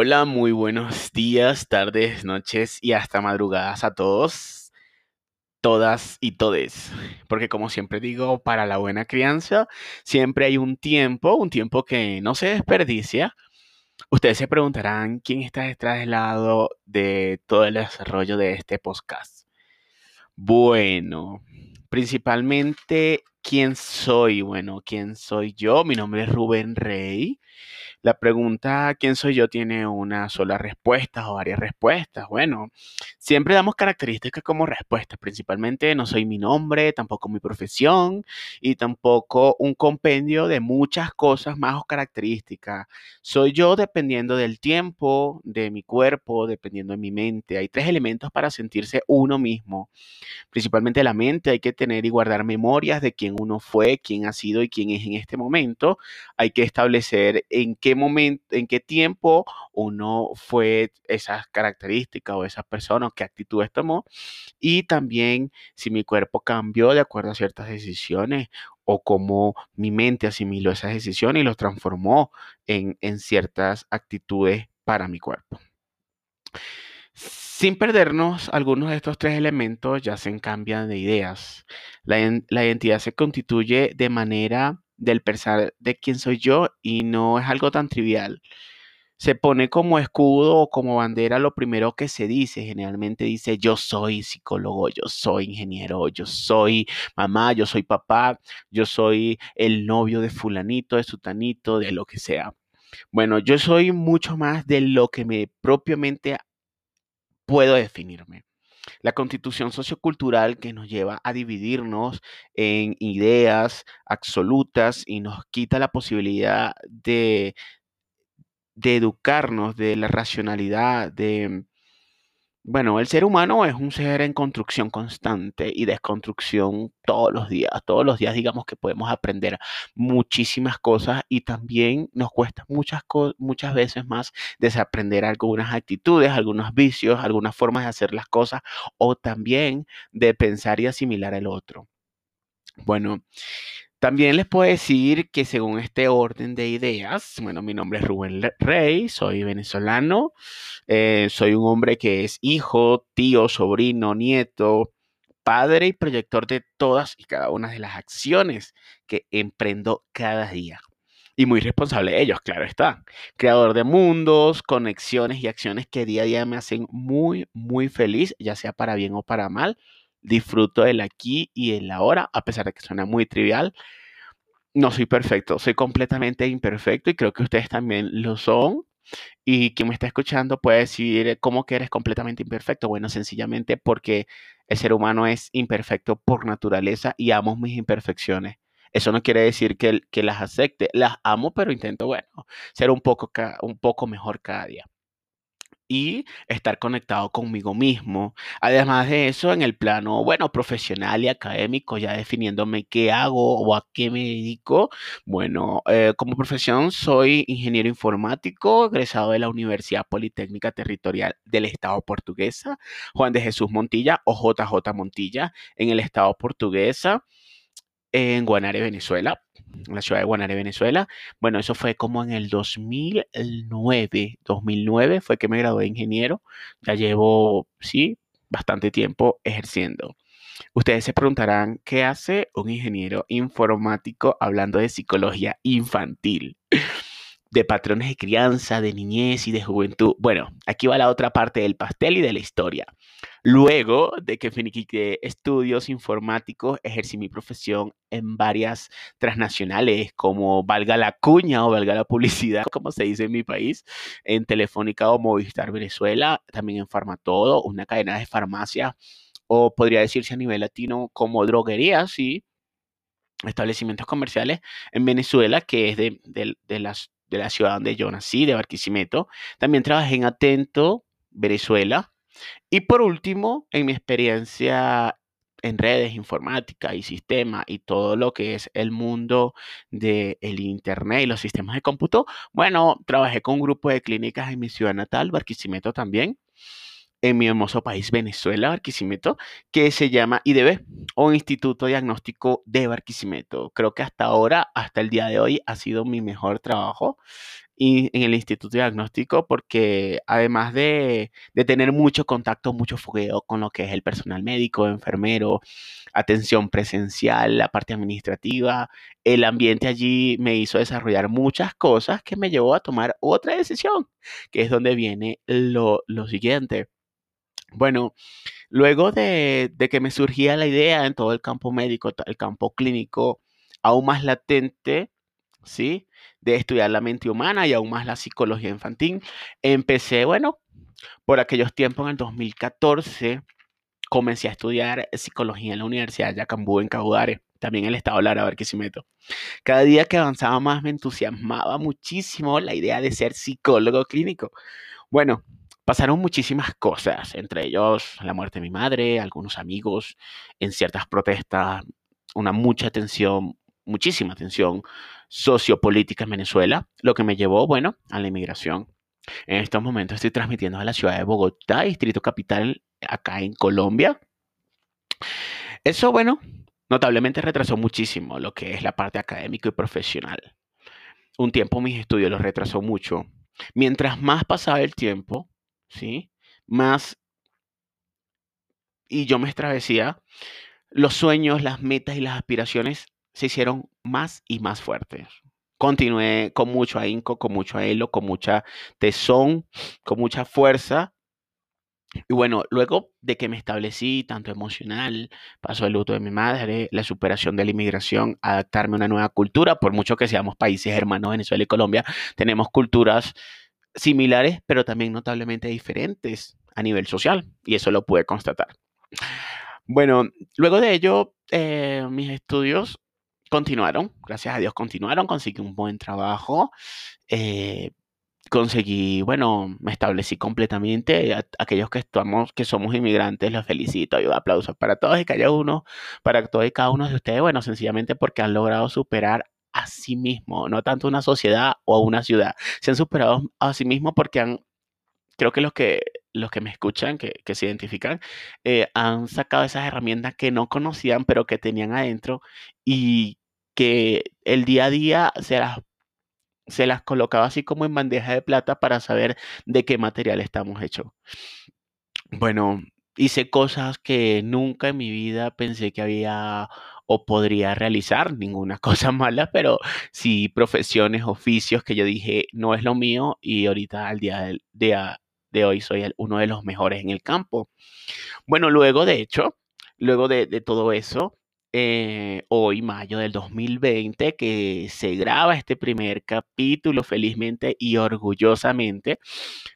Hola, muy buenos días, tardes, noches y hasta madrugadas a todos, todas y todes. Porque como siempre digo, para la buena crianza siempre hay un tiempo, un tiempo que no se desperdicia. Ustedes se preguntarán quién está detrás del lado de todo el desarrollo de este podcast. Bueno, principalmente, ¿quién soy? Bueno, ¿quién soy yo? Mi nombre es Rubén Rey. La pregunta ¿quién soy yo? tiene una sola respuesta o varias respuestas. Bueno, siempre damos características como respuestas. Principalmente no soy mi nombre, tampoco mi profesión y tampoco un compendio de muchas cosas más o características. Soy yo dependiendo del tiempo, de mi cuerpo, dependiendo de mi mente. Hay tres elementos para sentirse uno mismo. Principalmente la mente, hay que tener y guardar memorias de quién uno fue, quién ha sido y quién es en este momento. Hay que establecer en qué momento, en qué tiempo uno fue esas características o esas personas, qué actitudes tomó. Y también si mi cuerpo cambió de acuerdo a ciertas decisiones o cómo mi mente asimiló esas decisiones y los transformó en, en ciertas actitudes para mi cuerpo. Sin perdernos algunos de estos tres elementos, ya se cambian de ideas. La, la, identidad se constituye de manera del pensar de quién soy yo y no es algo tan trivial. Se pone como escudo o como bandera lo primero que se dice. Generalmente dice yo soy psicólogo, yo soy ingeniero, yo soy mamá, yo soy papá, yo soy el novio de fulanito, de sutanito, de lo que sea. Bueno, yo soy mucho más de lo que me propiamente puedo definirme. La constitución sociocultural que nos lleva a dividirnos en ideas absolutas y nos quita la posibilidad de, educarnos, de la racionalidad, de, bueno, el ser humano es un ser en construcción constante y desconstrucción todos los días. Todos los días digamos que podemos aprender muchísimas cosas y también nos cuesta muchas, muchas veces más desaprender algunas actitudes, algunos vicios, algunas formas de hacer las cosas o también de pensar y asimilar el otro. Bueno, también les puedo decir que según este orden de ideas, bueno, mi nombre es Rubén Rey, soy venezolano, eh, soy un hombre que es hijo, tío, sobrino, nieto, padre y proyector de todas y cada una de las acciones que emprendo cada día. Y muy responsable de ellos, claro está. Creador de mundos, conexiones y acciones que día a día me hacen muy, muy feliz, ya sea para bien o para mal disfruto del aquí y el ahora, a pesar de que suena muy trivial. No soy perfecto, soy completamente imperfecto y creo que ustedes también lo son. Y quien me está escuchando puede decir, ¿cómo que eres completamente imperfecto? Bueno, sencillamente porque el ser humano es imperfecto por naturaleza y amo mis imperfecciones. Eso no quiere decir que, que las acepte, las amo, pero intento, bueno, ser un poco, un poco mejor cada día y estar conectado conmigo mismo. Además de eso, en el plano, bueno, profesional y académico, ya definiéndome qué hago o a qué me dedico. Bueno, eh, como profesión soy ingeniero informático, egresado de la Universidad Politécnica Territorial del Estado Portuguesa, Juan de Jesús Montilla o JJ Montilla, en el Estado Portuguesa en Guanare, Venezuela, en la ciudad de Guanare, Venezuela. Bueno, eso fue como en el 2009, 2009 fue que me gradué de ingeniero. Ya llevo, sí, bastante tiempo ejerciendo. Ustedes se preguntarán, ¿qué hace un ingeniero informático hablando de psicología infantil? De patrones de crianza, de niñez y de juventud. Bueno, aquí va la otra parte del pastel y de la historia. Luego de que finiquité estudios informáticos, ejercí mi profesión en varias transnacionales, como valga la cuña o valga la publicidad, como se dice en mi país, en Telefónica o Movistar Venezuela, también en Farmatodo, una cadena de farmacia, o podría decirse a nivel latino como droguerías y establecimientos comerciales en Venezuela, que es de, de, las, de la ciudad donde yo nací, de Barquisimeto. También trabajé en Atento, Venezuela, y por último, en mi experiencia en redes, informática y sistema y todo lo que es el mundo del Internet y los sistemas de cómputo, bueno, trabajé con un grupo de clínicas en mi ciudad natal, Barquisimeto también, en mi hermoso país Venezuela, Barquisimeto, que se llama IDB o Instituto Diagnóstico de Barquisimeto. Creo que hasta ahora, hasta el día de hoy, ha sido mi mejor trabajo en el Instituto Diagnóstico porque además de, de, tener mucho contacto, mucho fogueo con lo que es el personal médico, enfermero, atención presencial, la parte administrativa, el ambiente allí me hizo desarrollar muchas cosas que me llevó a tomar otra decisión, que es donde viene lo, lo siguiente. Bueno, luego de, que me surgía la idea en todo el campo médico, el campo clínico, aún más latente, ¿sí? De estudiar la mente humana y aún más la psicología infantil. Empecé, bueno, por aquellos tiempos, en el 2014, comencé a estudiar psicología en la Universidad de Yacambú, en Caudare, también el estado Lara, a ver qué si meto. Cada día que avanzaba más me entusiasmaba muchísimo la idea de ser psicólogo clínico. Bueno, pasaron muchísimas cosas, entre ellos la muerte de mi madre, algunos amigos, en ciertas protestas, una mucha tensión, muchísima tensión sociopolítica en Venezuela, lo que me llevó, bueno, a la inmigración. En estos momentos estoy transmitiendo a la ciudad de Bogotá, distrito capital, acá en Colombia. Eso, bueno, notablemente retrasó muchísimo lo que es la parte académica y profesional. Un tiempo mis estudios los retrasó mucho. Mientras más pasaba el tiempo, ¿sí? Más... Y yo me extravesía, los sueños, las metas y las aspiraciones se hicieron más y más fuertes. Continué con mucho ahínco, con mucho ahelo, con mucha tesón, con mucha fuerza. Y bueno, luego de que me establecí tanto emocional, pasó el luto de mi madre, la superación de la inmigración, adaptarme a una nueva cultura, por mucho que seamos países hermanos, Venezuela y Colombia, tenemos culturas similares, pero también notablemente diferentes a nivel social, y eso lo pude constatar. Bueno, luego de ello, eh, mis estudios continuaron, gracias a Dios continuaron, conseguí un buen trabajo, eh, conseguí, bueno, me establecí completamente, aquellos que estamos, que somos inmigrantes, los felicito y aplausos para todos y cada uno, para todos y cada uno de ustedes, bueno, sencillamente porque han logrado superar a sí mismo, no tanto una sociedad o una ciudad, se han superado a sí mismo porque han, creo que los que los que me escuchan, que, se identifican, eh, han sacado esas herramientas que no conocían, pero que tenían adentro y que el día a día se las, se las colocaba así como en bandeja de plata para saber de qué material estamos hechos. Bueno, hice cosas que nunca en mi vida pensé que había o podría realizar, ninguna cosa mala, pero sí profesiones, oficios que yo dije no es lo mío y ahorita al día de, hoy soy uno de los mejores en el campo. Bueno, luego de hecho, luego de, todo eso, eh, hoy, mayo del 2020, que se graba este primer capítulo felizmente y orgullosamente,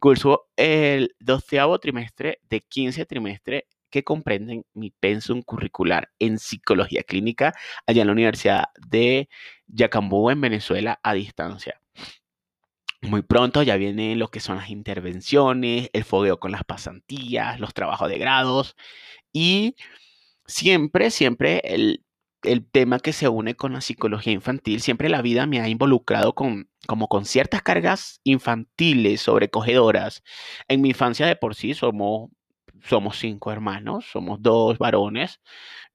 curso el doceavo trimestre de 15 trimestres que comprenden mi pensum curricular en psicología clínica allá en la Universidad de Yacambú, en Venezuela, a distancia. Muy pronto ya vienen lo que son las intervenciones, el fogueo con las pasantías, los trabajos de grados y siempre, siempre el, tema que se une con la psicología infantil, siempre la vida me ha involucrado con, como con ciertas cargas infantiles, sobrecogedoras. En mi infancia de por sí somos, somos cinco hermanos, somos dos varones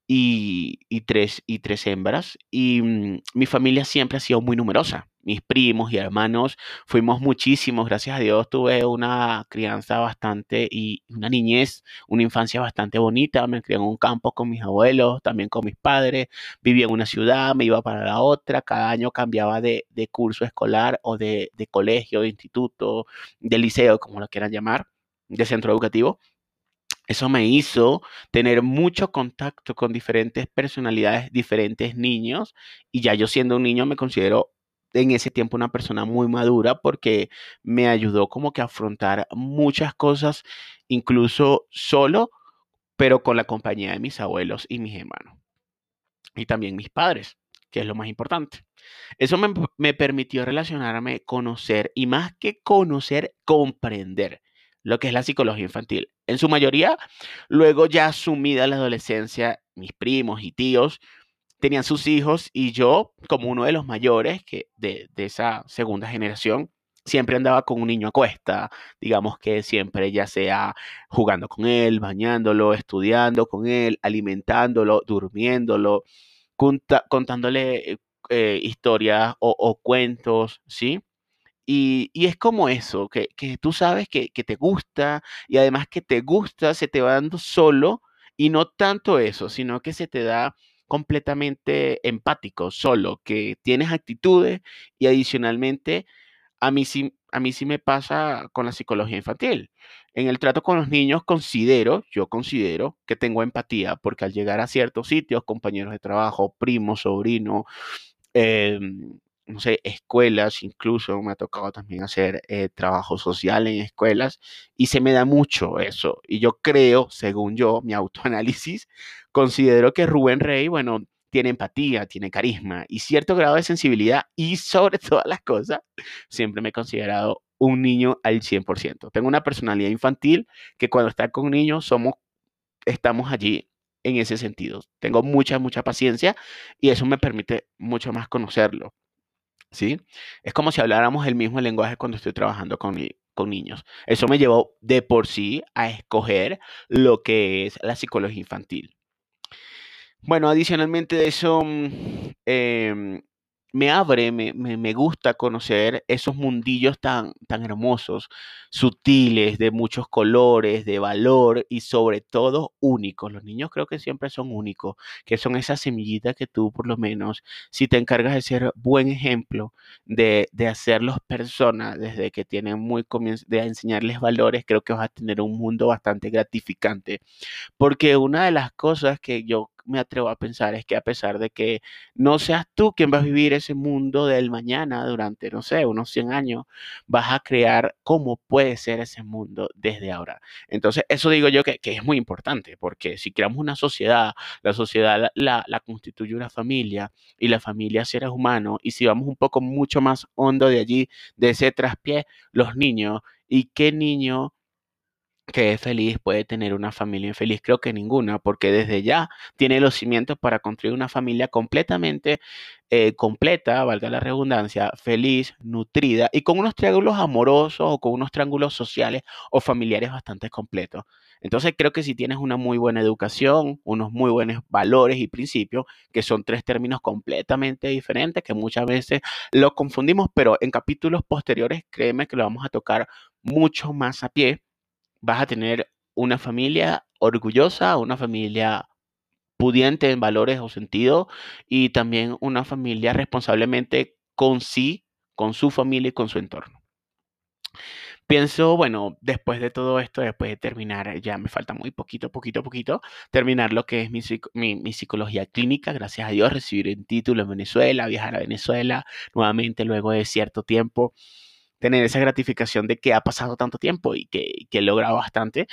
y, tres, y tres hembras y mm, mi familia siempre ha sido muy numerosa mis primos y hermanos, fuimos muchísimos, gracias a Dios tuve una crianza bastante y una niñez, una infancia bastante bonita, me crié en un campo con mis abuelos, también con mis padres, vivía en una ciudad, me iba para la otra, cada año cambiaba de, curso escolar o de, de colegio, de instituto, de liceo, como lo quieran llamar, de centro educativo. Eso me hizo tener mucho contacto con diferentes personalidades, diferentes niños, y ya yo siendo un niño me considero en ese tiempo una persona muy madura porque me ayudó como que a afrontar muchas cosas, incluso solo, pero con la compañía de mis abuelos y mis hermanos. Y también mis padres, que es lo más importante. Eso me, me permitió relacionarme, conocer y más que conocer, comprender lo que es la psicología infantil. En su mayoría, luego ya asumida la adolescencia, mis primos y tíos tenían sus hijos y yo, como uno de los mayores que de, esa segunda generación, siempre andaba con un niño a cuesta, digamos que siempre ya sea jugando con él, bañándolo, estudiando con él, alimentándolo, durmiéndolo, contándole eh, historias o, o, cuentos, ¿sí? Y, es como eso, que, tú sabes que, te gusta y además que te gusta, se te va dando solo y no tanto eso, sino que se te da completamente empático, solo, que tienes actitudes y adicionalmente a mí sí, a mí sí me pasa con la psicología infantil. En el trato con los niños considero, yo considero que tengo empatía, porque al llegar a ciertos sitios, compañeros de trabajo, primos, sobrinos, em, no sé, escuelas, incluso me ha tocado también hacer eh, trabajo social en escuelas y se me da mucho eso. Y yo creo, según yo, mi autoanálisis, considero que Rubén Rey, bueno, tiene empatía, tiene carisma y cierto grado de sensibilidad y sobre todas las cosas, siempre me he considerado un niño al 100%. Tengo una personalidad infantil que cuando está con niños somos, estamos allí en ese sentido. Tengo mucha, mucha paciencia y eso me permite mucho más conocerlo. ¿Sí? Es como si habláramos el mismo lenguaje cuando estoy trabajando con, con niños. Eso me llevó de por sí a escoger lo que es la psicología infantil. Bueno, adicionalmente de eso, mm, em, me abre, me, me- me gusta conocer esos mundillos tan, tan hermosos, sutiles, de muchos colores, de valor y sobre todo únicos. Los niños creo que siempre son únicos, que son esas semillitas que tú por lo menos, si te encargas de ser buen ejemplo, de, de hacerlos personas desde que tienen muy comienzo, de enseñarles valores, creo que vas a tener un mundo bastante gratificante. Porque una de las cosas que yo me atrevo a pensar es que a pesar de que no seas tú quien vas a vivir ese mundo del mañana durante, no sé, unos 100 años, vas a crear cómo puede ser ese mundo desde ahora. Entonces, eso digo yo que, es muy importante, porque si creamos una sociedad, la sociedad la constituye una familia y la familia seres humanos, y si vamos un poco mucho más hondo de allí, de ese traspié, los niños, ¿y qué niño que es feliz puede tener una familia infeliz? Creo que ninguna, porque desde ya tiene los cimientos para construir una familia completamente eh, completa, valga la redundancia, feliz, nutrida y con unos triángulos amorosos o con unos triángulos sociales o familiares bastante completos. Entonces creo que si tienes una muy buena educación, unos muy buenos valores y principios, que son tres términos completamente diferentes, que muchas veces los confundimos, pero en capítulos posteriores créeme que lo vamos a tocar mucho más a pie vas a tener una familia orgullosa, una familia pudiente en valores o sentido y también una familia responsablemente con sí, con su familia y con su entorno. Pienso, bueno, después de todo esto, después de terminar, ya me falta muy poquito, poquito, poquito, terminar lo que es mi, mi, psicología clínica, gracias a Dios, recibir un título en Venezuela, viajar a Venezuela nuevamente luego de cierto tiempo tener esa gratificación de que ha pasado tanto tiempo y que, que he logrado bastante,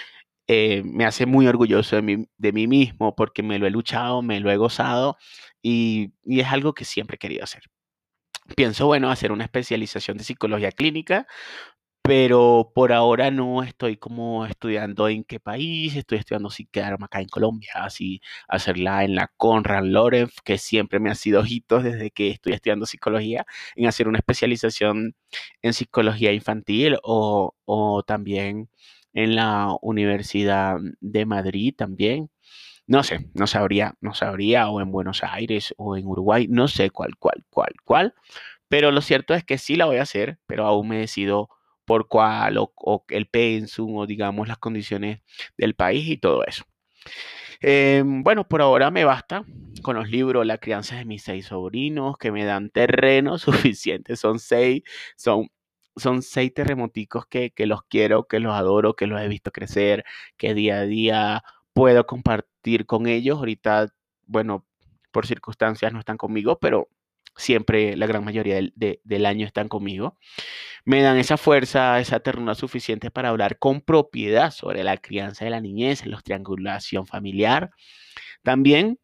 eh, me hace muy orgulloso de mí, de mí mismo porque me lo he luchado, me lo he gozado y, y es algo que siempre he querido hacer. Pienso, bueno, hacer una especialización de psicología clínica, pero por ahora no estoy como estudiando en qué país, estoy estudiando si quedarme acá en Colombia, así hacerla en la Conrad Lorenz, que siempre me ha sido ojitos desde que estoy estudiando psicología, en hacer una especialización en psicología infantil o, o también en la Universidad de Madrid también. No sé, no sabría, no sabría, o en Buenos Aires o en Uruguay, no sé cuál, cuál, cuál, cuál, pero lo cierto es que sí la voy a hacer, pero aún me decido por cuál o, el pensum o digamos las condiciones del país y todo eso. Eh, bueno, por ahora me basta con los libros La crianza de mis seis sobrinos que me dan terreno suficiente. Son seis, son, son seis terremoticos que, que los quiero, que los adoro, que los he visto crecer, que día a día puedo compartir con ellos. Ahorita, bueno, por circunstancias no están conmigo, pero siempre la gran mayoría del, de, del, año están conmigo, me dan esa fuerza, esa ternura suficiente para hablar con propiedad sobre la crianza de la niñez, la triangulación familiar. También,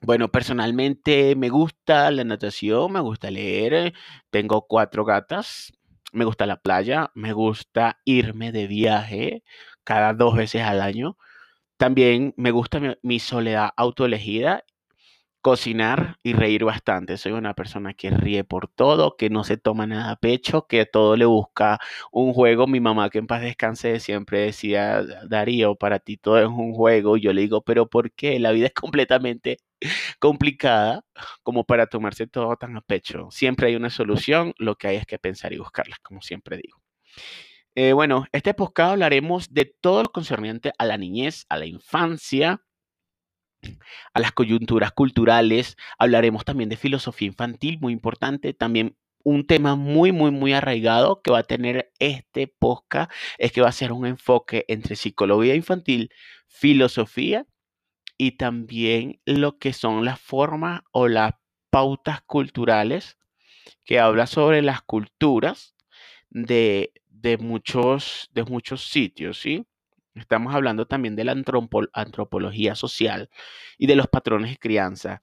bueno, personalmente me gusta la natación, me gusta leer, tengo cuatro gatas, me gusta la playa, me gusta irme de viaje cada dos veces al año. También me gusta mi, mi soledad autoelegida cocinar y reír bastante. Soy una persona que ríe por todo, que no se toma nada a pecho, que todo le busca un juego. Mi mamá, que en paz descanse, siempre decía, Darío, para ti todo es un juego. Y yo le digo, pero ¿por qué? La vida es completamente complicada como para tomarse todo tan a pecho. Siempre hay una solución, lo que hay es que pensar y buscarla, como siempre digo. Eh, bueno, este podcast hablaremos de todo lo concerniente a la niñez, a la infancia, a las coyunturas culturales. Hablaremos también de filosofía infantil, muy importante. También un tema muy, muy, muy arraigado que va a tener este podcast es que va a ser un enfoque entre psicología infantil, filosofía y también lo que son las formas o las pautas culturales que habla sobre las culturas de, de muchos, de muchos sitios, ¿sí? Estamos hablando también de la antropología social y de los patrones de crianza.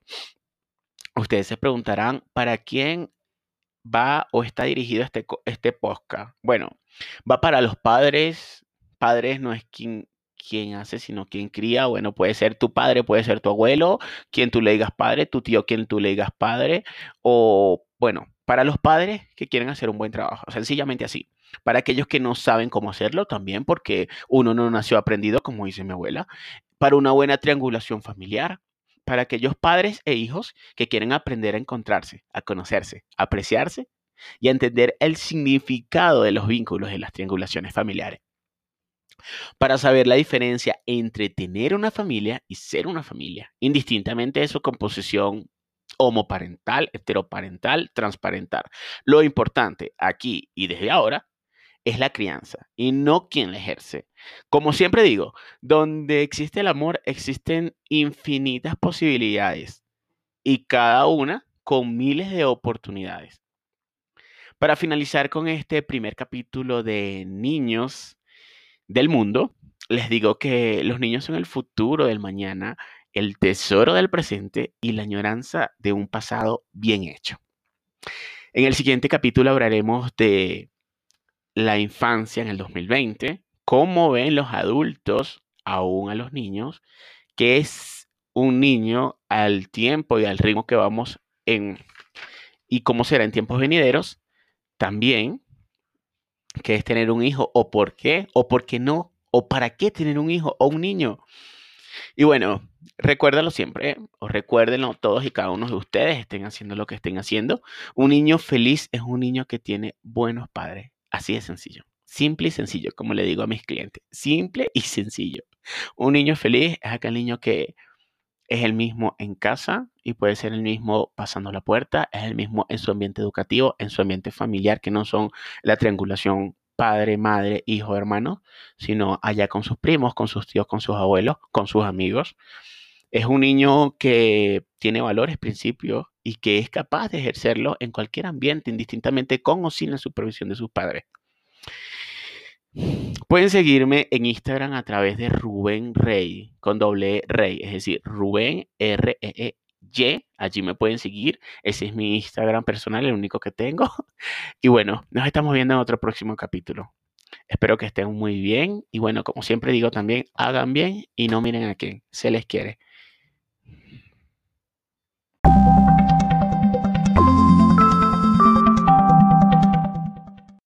Ustedes se preguntarán, ¿para quién va o está dirigido este, este podcast? Bueno, va para los padres. Padres no es quien, quien hace, sino quien cría. Bueno, puede ser tu padre, puede ser tu abuelo, quien tú le digas padre, tu tío, quien tú le digas padre. O, bueno, para los padres que quieren hacer un buen trabajo, sencillamente así. Para aquellos que no saben cómo hacerlo también, porque uno no nació aprendido, como dice mi abuela. Para una buena triangulación familiar. Para aquellos padres e hijos que quieren aprender a encontrarse, a conocerse, a apreciarse y a entender el significado de los vínculos de las triangulaciones familiares. Para saber la diferencia entre tener una familia y ser una familia, indistintamente de su composición homoparental, heteroparental, transparental. Lo importante aquí y desde ahora es la crianza y no quien la ejerce. Como siempre digo, donde existe el amor existen infinitas posibilidades y cada una con miles de oportunidades. Para finalizar con este primer capítulo de Niños del Mundo, les digo que los niños son el futuro del mañana, el tesoro del presente y la añoranza de un pasado bien hecho. En el siguiente capítulo hablaremos de la infancia en el 2020, cómo ven los adultos aún a los niños, qué es un niño al tiempo y al ritmo que vamos en y cómo será en tiempos venideros, también qué es tener un hijo o por qué o por qué no o para qué tener un hijo o un niño. Y bueno, recuérdalo siempre, o recuérdenlo todos y cada uno de ustedes estén haciendo lo que estén haciendo. Un niño feliz es un niño que tiene buenos padres, Así de sencillo. Simple y sencillo, como le digo a mis clientes. Simple y sencillo. Un niño feliz es aquel niño que es el mismo en casa y puede ser el mismo pasando la puerta, es el mismo en su ambiente educativo, en su ambiente familiar, que no son la triangulación padre, madre, hijo, hermano, sino allá con sus primos, con sus tíos, con sus abuelos, con sus amigos. Es un niño que tiene valores, principios y que es capaz de ejercerlo en cualquier ambiente, indistintamente con o sin la supervisión de sus padres. Pueden seguirme en Instagram a través de Rubén Rey, con doble Rey, es decir, Rubén R E E Y. Allí me pueden seguir. Ese es mi Instagram personal, el único que tengo. Y bueno, nos estamos viendo en otro próximo capítulo. Espero que estén muy bien. Y bueno, como siempre digo también, hagan bien y no miren a quién se les quiere.